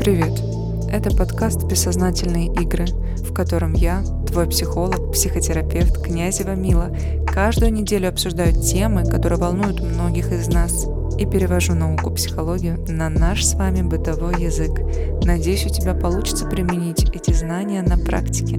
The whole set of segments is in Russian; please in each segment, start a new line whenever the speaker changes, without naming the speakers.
Привет! Это подкаст «Бессознательные игры», в котором я, твой психолог, психотерапевт Князева Мила, каждую неделю обсуждаю темы, которые волнуют многих из нас, и перевожу науку психологию на наш с вами бытовой язык. Надеюсь, у тебя получится применить эти знания на практике.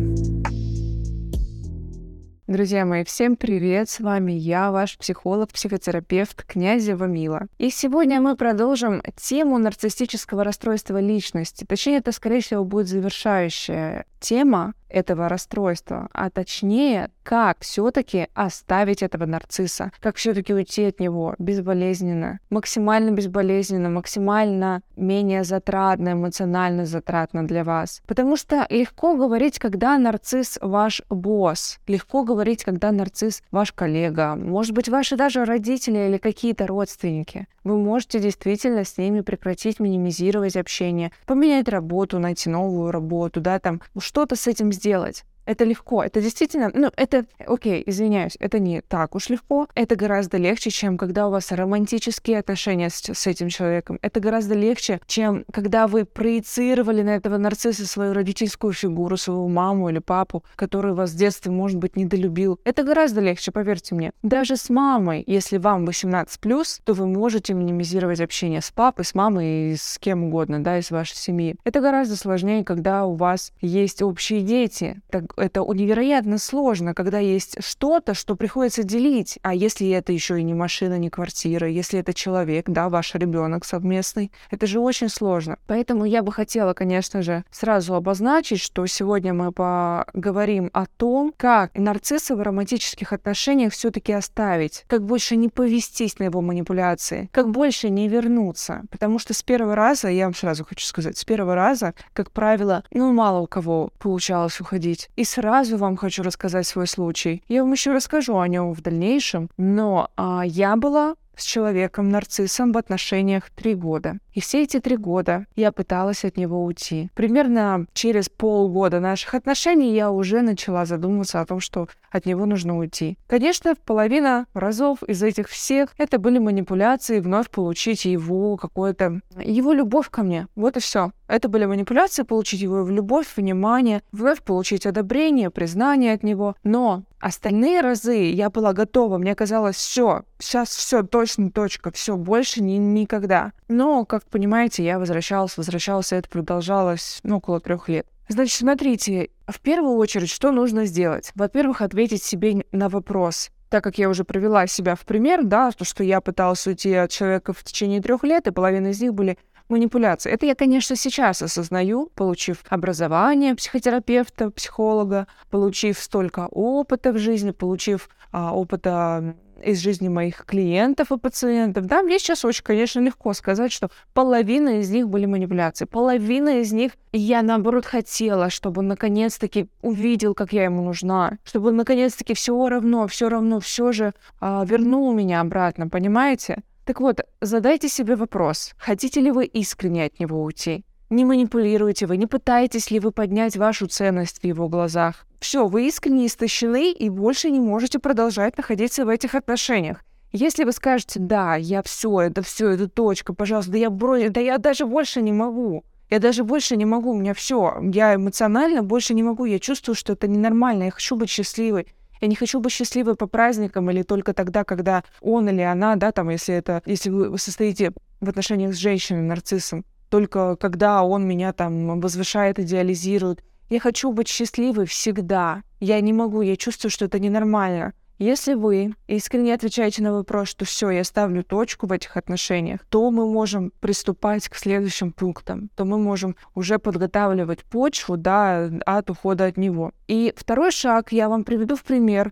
Друзья мои, всем привет! С вами я, ваш психолог, психотерапевт Князева Мила. И сегодня мы продолжим тему нарциссического расстройства личности. Точнее, это, скорее всего, будет завершающая тема этого расстройства, а точнее, как все-таки оставить этого нарцисса, как все-таки уйти от него безболезненно, максимально безболезненно, максимально менее затратно, эмоционально затратно для вас. Потому что легко говорить, когда нарцисс ваш босс, легко говорить, когда нарцисс ваш коллега, может быть, ваши даже родители или какие-то родственники. Вы можете действительно с ними прекратить минимизировать общение, поменять работу, найти новую работу, да, там что-то с этим сделать сделать. Это легко, это действительно, ну, это, окей, извиняюсь, это не так уж легко, это гораздо легче, чем когда у вас романтические отношения с, с этим человеком. Это гораздо легче, чем когда вы проецировали на этого нарцисса свою родительскую фигуру, свою маму или папу, который вас в детстве, может быть, недолюбил. Это гораздо легче, поверьте мне. Даже с мамой, если вам 18+, то вы можете минимизировать общение с папой, с мамой и с кем угодно, да, из вашей семьи. Это гораздо сложнее, когда у вас есть общие дети. Это невероятно сложно, когда есть что-то, что приходится делить. А если это еще и не машина, не квартира, если это человек, да, ваш ребенок совместный, это же очень сложно. Поэтому я бы хотела, конечно же, сразу обозначить, что сегодня мы поговорим о том, как нарцисса в романтических отношениях все-таки оставить, как больше не повестись на его манипуляции, как больше не вернуться. Потому что с первого раза, я вам сразу хочу сказать, с первого раза, как правило, ну, мало у кого получалось уходить. И сразу вам хочу рассказать свой случай. Я вам еще расскажу о нем в дальнейшем, но а, я была с человеком-нарциссом в отношениях три года. И все эти три года я пыталась от него уйти. Примерно через полгода наших отношений я уже начала задумываться о том, что от него нужно уйти. Конечно, половина разов из этих всех это были манипуляции, вновь получить его какое-то... его любовь ко мне. Вот и все. Это были манипуляции, получить его любовь, внимание, вновь получить одобрение, признание от него. Но остальные разы я была готова, мне казалось, все, сейчас все, точно точка, все, больше ни, никогда. Но, как понимаете, я возвращалась, возвращалась, и это продолжалось ну, около трех лет. Значит, смотрите, в первую очередь, что нужно сделать? Во-первых, ответить себе на вопрос, так как я уже провела себя в пример, да, то, что я пыталась уйти от человека в течение трех лет, и половина из них были манипуляции. Это я, конечно, сейчас осознаю, получив образование психотерапевта, психолога, получив столько опыта в жизни, получив а, опыта из жизни моих клиентов и пациентов, да, мне сейчас очень, конечно, легко сказать, что половина из них были манипуляции, половина из них я, наоборот, хотела, чтобы он наконец-таки увидел, как я ему нужна, чтобы он наконец-таки все равно, все равно, все же а, вернул меня обратно, понимаете? Так вот, задайте себе вопрос, хотите ли вы искренне от него уйти? Не манипулируете вы, не пытаетесь ли вы поднять вашу ценность в его глазах. Все, вы искренне истощены и больше не можете продолжать находиться в этих отношениях. Если вы скажете, да, я все, это все, это точка, пожалуйста, да я бро... да я даже больше не могу. Я даже больше не могу, у меня все. Я эмоционально больше не могу. Я чувствую, что это ненормально. Я хочу быть счастливой. Я не хочу быть счастливой по праздникам или только тогда, когда он или она, да, там, если это, если вы состоите в отношениях с женщиной, нарциссом, только когда он меня там возвышает, идеализирует. Я хочу быть счастливой всегда. Я не могу, я чувствую, что это ненормально. Если вы искренне отвечаете на вопрос, что все, я ставлю точку в этих отношениях, то мы можем приступать к следующим пунктам, то мы можем уже подготавливать почву да, от ухода от него. И второй шаг я вам приведу в пример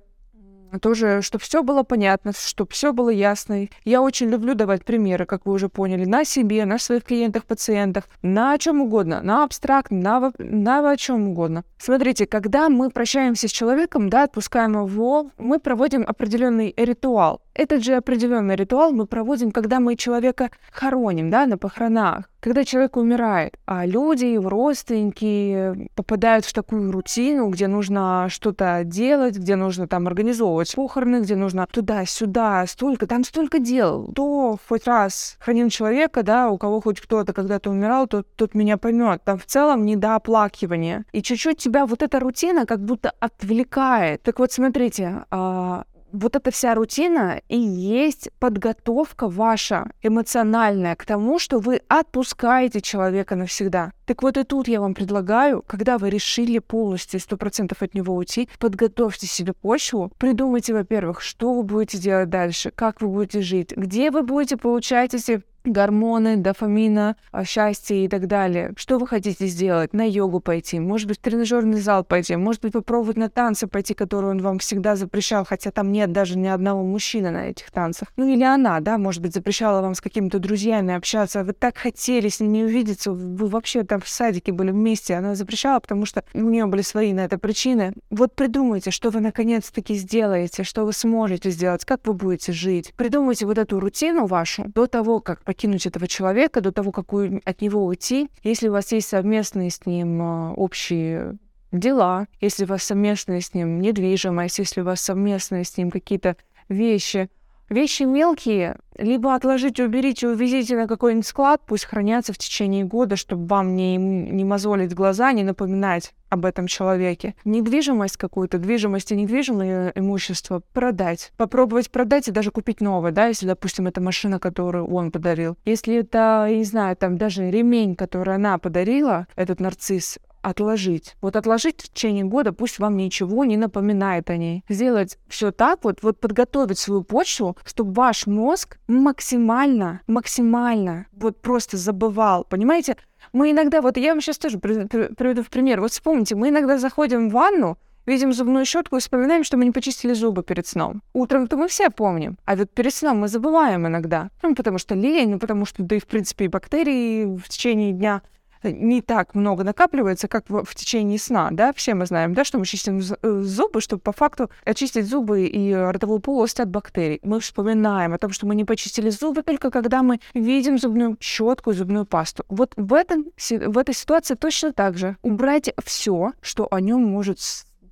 тоже, чтобы все было понятно, чтобы все было ясно. Я очень люблю давать примеры, как вы уже поняли, на себе, на своих клиентах, пациентах, на чем угодно, на абстракт, на, на о чем угодно. Смотрите, когда мы прощаемся с человеком, да, отпускаем его, мы проводим определенный ритуал. Этот же определенный ритуал мы проводим, когда мы человека хороним, да, на похоронах, когда человек умирает, а люди, его родственники попадают в такую рутину, где нужно что-то делать, где нужно там организовывать похороны, где нужно туда-сюда, столько, там столько дел. Кто хоть раз хранил человека, да, у кого хоть кто-то когда-то умирал, тот, тот меня поймет. Там в целом не до оплакивания. И чуть-чуть тебя вот эта рутина как будто отвлекает. Так вот, смотрите, а, вот эта вся рутина и есть подготовка ваша эмоциональная к тому, что вы отпускаете человека навсегда. Так вот и тут я вам предлагаю, когда вы решили полностью сто процентов от него уйти, подготовьте себе почву, придумайте, во-первых, что вы будете делать дальше, как вы будете жить, где вы будете получать эти гормоны, дофамина, а, счастье и так далее. Что вы хотите сделать? На йогу пойти, может быть, в тренажерный зал пойти, может быть, попробовать на танцы пойти, которые он вам всегда запрещал, хотя там нет даже ни одного мужчины на этих танцах. Ну или она, да, может быть, запрещала вам с какими-то друзьями общаться, вы так хотели с ними увидеться, вы вообще там в садике были вместе, она запрещала, потому что у нее были свои на это причины. Вот придумайте, что вы наконец-таки сделаете, что вы сможете сделать, как вы будете жить. Придумайте вот эту рутину вашу до того, как покинуть этого человека до того, как от него уйти. Если у вас есть совместные с ним а, общие дела, если у вас совместная с ним недвижимость, если у вас совместные с ним какие-то вещи, Вещи мелкие, либо отложите, уберите, увезите на какой-нибудь склад, пусть хранятся в течение года, чтобы вам не, не мозолить глаза, не напоминать об этом человеке. Недвижимость какую-то, движимость и недвижимое имущество продать. Попробовать продать и даже купить новое, да, если, допустим, это машина, которую он подарил. Если это, я не знаю, там даже ремень, который она подарила, этот нарцисс, отложить. Вот отложить в течение года, пусть вам ничего не напоминает о ней. Сделать все так вот, вот подготовить свою почву, чтобы ваш мозг максимально, максимально вот просто забывал. Понимаете, мы иногда, вот я вам сейчас тоже приведу в пример. Вот вспомните, мы иногда заходим в ванну, видим зубную щетку и вспоминаем, что мы не почистили зубы перед сном. Утром-то мы все помним, а вот перед сном мы забываем иногда. Ну, потому что лень, ну, потому что, да и, в принципе, и бактерии в течение дня не так много накапливается, как в, в течение сна, да, все мы знаем, да, что мы чистим э, зубы, чтобы по факту очистить зубы и ротовую полость от бактерий. Мы вспоминаем о том, что мы не почистили зубы только когда мы видим зубную щетку и зубную пасту. Вот в, этом, в этой ситуации точно так же. Убрать все, что о нем может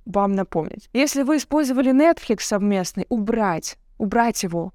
вам напомнить. Если вы использовали Netflix совместный, убрать убрать его,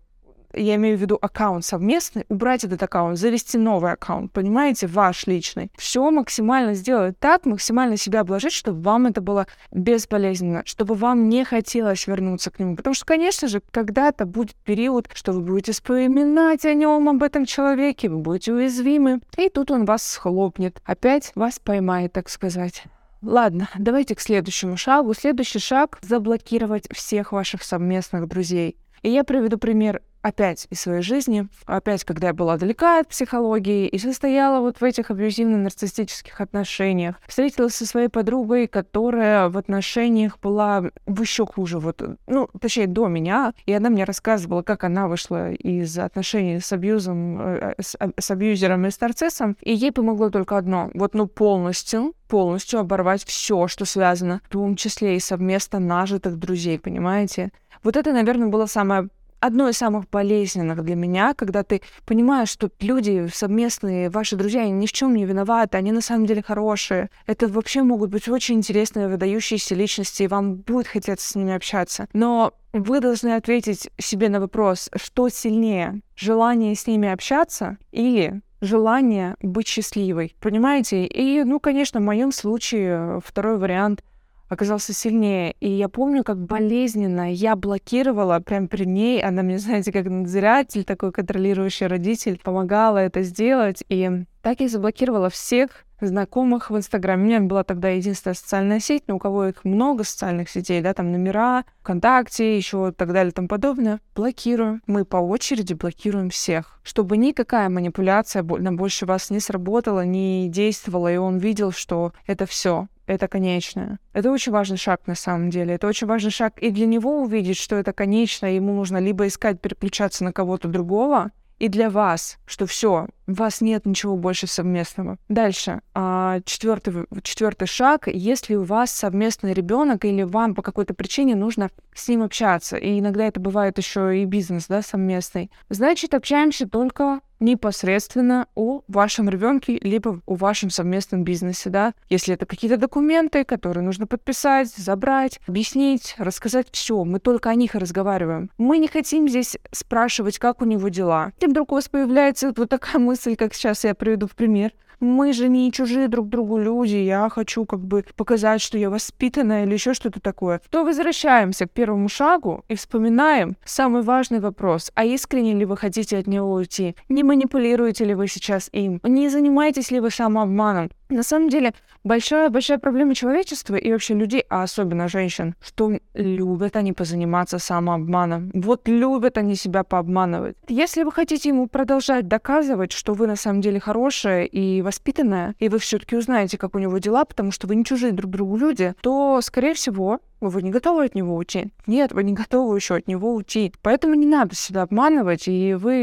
я имею в виду аккаунт совместный, убрать этот аккаунт, завести новый аккаунт, понимаете, ваш личный. Все максимально сделать так, максимально себя обложить, чтобы вам это было бесполезно, чтобы вам не хотелось вернуться к нему. Потому что, конечно же, когда-то будет период, что вы будете вспоминать о нем, об этом человеке, вы будете уязвимы, и тут он вас схлопнет, опять вас поймает, так сказать. Ладно, давайте к следующему шагу. Следующий шаг — заблокировать всех ваших совместных друзей. И я приведу пример опять из своей жизни, опять, когда я была далека от психологии и состояла вот в этих абьюзивно-нарциссических отношениях. Встретилась со своей подругой, которая в отношениях была еще хуже, вот, ну, точнее, до меня, и она мне рассказывала, как она вышла из отношений с абьюзом, э, с, с абьюзером и с нарциссом, и ей помогло только одно, вот, ну, полностью полностью оборвать все, что связано, в том числе и совместно нажитых друзей, понимаете? Вот это, наверное, было самое одно из самых болезненных для меня, когда ты понимаешь, что люди совместные, ваши друзья, они ни в чем не виноваты, они на самом деле хорошие. Это вообще могут быть очень интересные, выдающиеся личности, и вам будет хотеться с ними общаться. Но вы должны ответить себе на вопрос, что сильнее, желание с ними общаться или желание быть счастливой. Понимаете? И, ну, конечно, в моем случае второй вариант — оказался сильнее. И я помню, как болезненно я блокировала прям при ней. Она мне, знаете, как надзиратель, такой контролирующий родитель, помогала это сделать. И так я заблокировала всех знакомых в Инстаграме. У меня была тогда единственная социальная сеть, но у кого их много социальных сетей, да, там номера, ВКонтакте, еще так далее тому подобное. Блокирую. Мы по очереди блокируем всех, чтобы никакая манипуляция на больше вас не сработала, не действовала, и он видел, что это все это конечное. Это очень важный шаг на самом деле. Это очень важный шаг и для него увидеть, что это конечное, ему нужно либо искать переключаться на кого-то другого, и для вас, что все, у вас нет ничего больше совместного. Дальше. А, четвертый, четвертый шаг, если у вас совместный ребенок или вам по какой-то причине нужно с ним общаться. И иногда это бывает еще и бизнес, да, совместный. Значит, общаемся только непосредственно о вашем ребенке, либо о вашем совместном бизнесе, да. Если это какие-то документы, которые нужно подписать, забрать, объяснить, рассказать все, мы только о них разговариваем. Мы не хотим здесь спрашивать, как у него дела. И вдруг у вас появляется вот такая как сейчас я приведу в пример мы же не чужие друг другу люди, я хочу как бы показать, что я воспитанная или еще что-то такое, то возвращаемся к первому шагу и вспоминаем самый важный вопрос. А искренне ли вы хотите от него уйти? Не манипулируете ли вы сейчас им? Не занимаетесь ли вы самообманом? На самом деле, большая-большая проблема человечества и вообще людей, а особенно женщин, что любят они позаниматься самообманом. Вот любят они себя пообманывать. Если вы хотите ему продолжать доказывать, что вы на самом деле хорошая и воспитанная, и вы все-таки узнаете, как у него дела, потому что вы не чужие друг другу люди, то, скорее всего, вы не готовы от него уйти. Нет, вы не готовы еще от него уйти. Поэтому не надо себя обманывать, и вы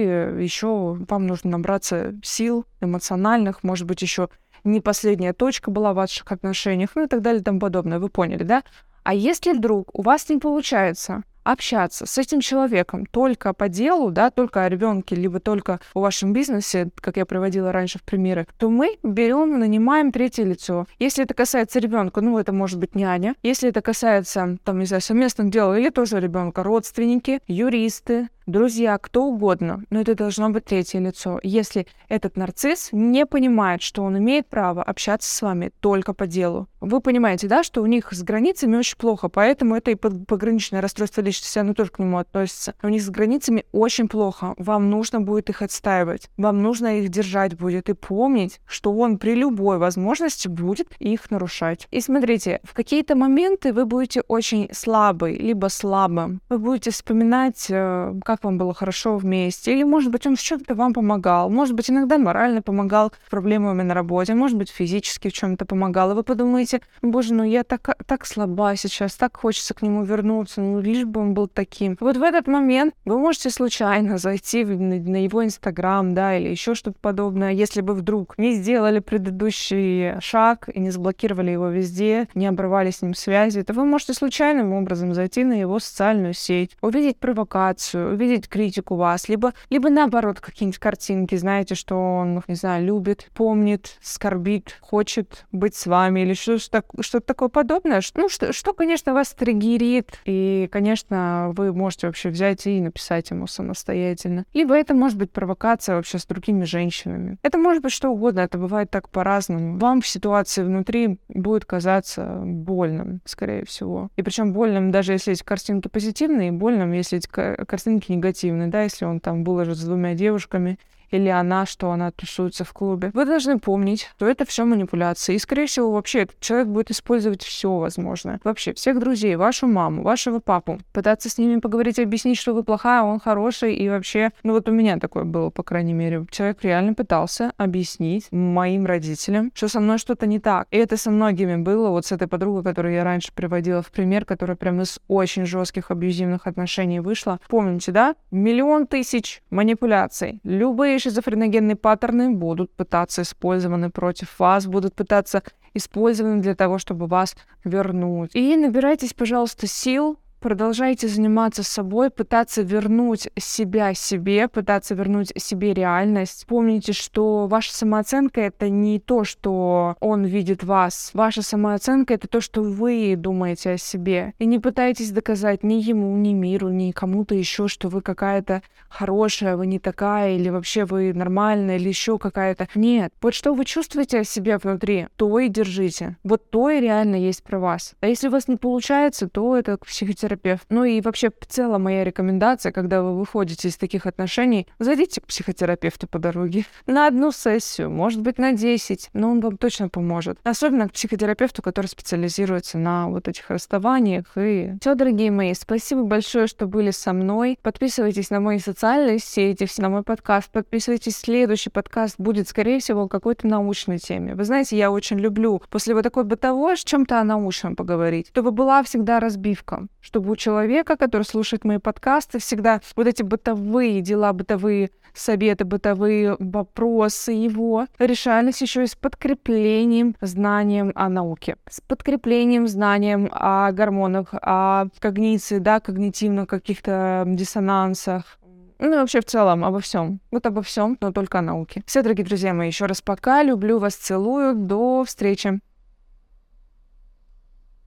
еще, вам нужно набраться сил эмоциональных, может быть, еще не последняя точка была в ваших отношениях, ну и так далее и тому подобное. Вы поняли, да? А если вдруг у вас не получается общаться с этим человеком только по делу, да, только о ребенке, либо только о вашем бизнесе, как я приводила раньше в примеры, то мы берем, нанимаем третье лицо. Если это касается ребенка, ну, это может быть няня. Если это касается, там, не знаю, совместных дел или тоже ребенка, родственники, юристы, друзья, кто угодно, но это должно быть третье лицо. Если этот нарцисс не понимает, что он имеет право общаться с вами только по делу. Вы понимаете, да, что у них с границами очень плохо, поэтому это и пограничное расстройство личности, оно тоже к нему относится. У них с границами очень плохо. Вам нужно будет их отстаивать. Вам нужно их держать будет и помнить, что он при любой возможности будет их нарушать. И смотрите, в какие-то моменты вы будете очень слабый, либо слабым. Вы будете вспоминать, э, как вам было хорошо вместе, или, может быть, он в чем-то вам помогал, может быть, иногда морально помогал проблемами на работе, может быть, физически в чем-то помогал, и вы подумаете, боже, ну я так, так слаба сейчас, так хочется к нему вернуться, ну лишь бы он был таким. Вот в этот момент вы можете случайно зайти на, его инстаграм, да, или еще что-то подобное, если бы вдруг не сделали предыдущий шаг и не заблокировали его везде, не обрывали с ним связи, то вы можете случайным образом зайти на его социальную сеть, увидеть провокацию, увидеть видеть критику вас, либо, либо наоборот какие-нибудь картинки, знаете, что он, не знаю, любит, помнит, скорбит, хочет быть с вами или что-то что такое подобное. Ну, что, что, конечно, вас триггерит, и, конечно, вы можете вообще взять и написать ему самостоятельно. Либо это может быть провокация вообще с другими женщинами. Это может быть что угодно, это бывает так по-разному. Вам в ситуации внутри будет казаться больным, скорее всего. И причем больным, даже если эти картинки позитивные, и больным, если эти картинки негативный, да, если он там выложит с двумя девушками, или она, что она тусуется в клубе. Вы должны помнить, что это все манипуляции. И, скорее всего, вообще этот человек будет использовать все возможное. Вообще, всех друзей, вашу маму, вашего папу. Пытаться с ними поговорить, объяснить, что вы плохая, а он хороший. И вообще, ну вот у меня такое было, по крайней мере. Человек реально пытался объяснить моим родителям, что со мной что-то не так. И это со многими было. Вот с этой подругой, которую я раньше приводила в пример, которая прям из очень жестких абьюзивных отношений вышла. Помните, да? Миллион тысяч манипуляций. Любые шизофреногенные паттерны будут пытаться использованы против вас, будут пытаться использованы для того, чтобы вас вернуть. И набирайтесь, пожалуйста, сил, продолжайте заниматься собой, пытаться вернуть себя себе, пытаться вернуть себе реальность. Помните, что ваша самооценка — это не то, что он видит вас. Ваша самооценка — это то, что вы думаете о себе. И не пытайтесь доказать ни ему, ни миру, ни кому-то еще, что вы какая-то хорошая, вы не такая, или вообще вы нормальная, или еще какая-то. Нет. Вот что вы чувствуете о себе внутри, то и держите. Вот то и реально есть про вас. А если у вас не получается, то это психотерапия психотерапевт. Ну и вообще в целом моя рекомендация, когда вы выходите из таких отношений, зайдите к психотерапевту по дороге на одну сессию, может быть, на 10, но он вам точно поможет. Особенно к психотерапевту, который специализируется на вот этих расставаниях. И все, дорогие мои, спасибо большое, что были со мной. Подписывайтесь на мои социальные сети, на мой подкаст. Подписывайтесь. Следующий подкаст будет, скорее всего, какой-то научной теме. Вы знаете, я очень люблю после вот такой бытовой с чем-то о научном поговорить, чтобы была всегда разбивка, чтобы чтобы у человека, который слушает мои подкасты, всегда вот эти бытовые дела, бытовые советы, бытовые вопросы его решались еще и с подкреплением знанием о науке, с подкреплением знанием о гормонах, о когниции, да, когнитивных каких-то диссонансах, ну и вообще в целом обо всем. Вот обо всем, но только о науке. Все, дорогие друзья мои, еще раз пока. Люблю вас, целую. До встречи.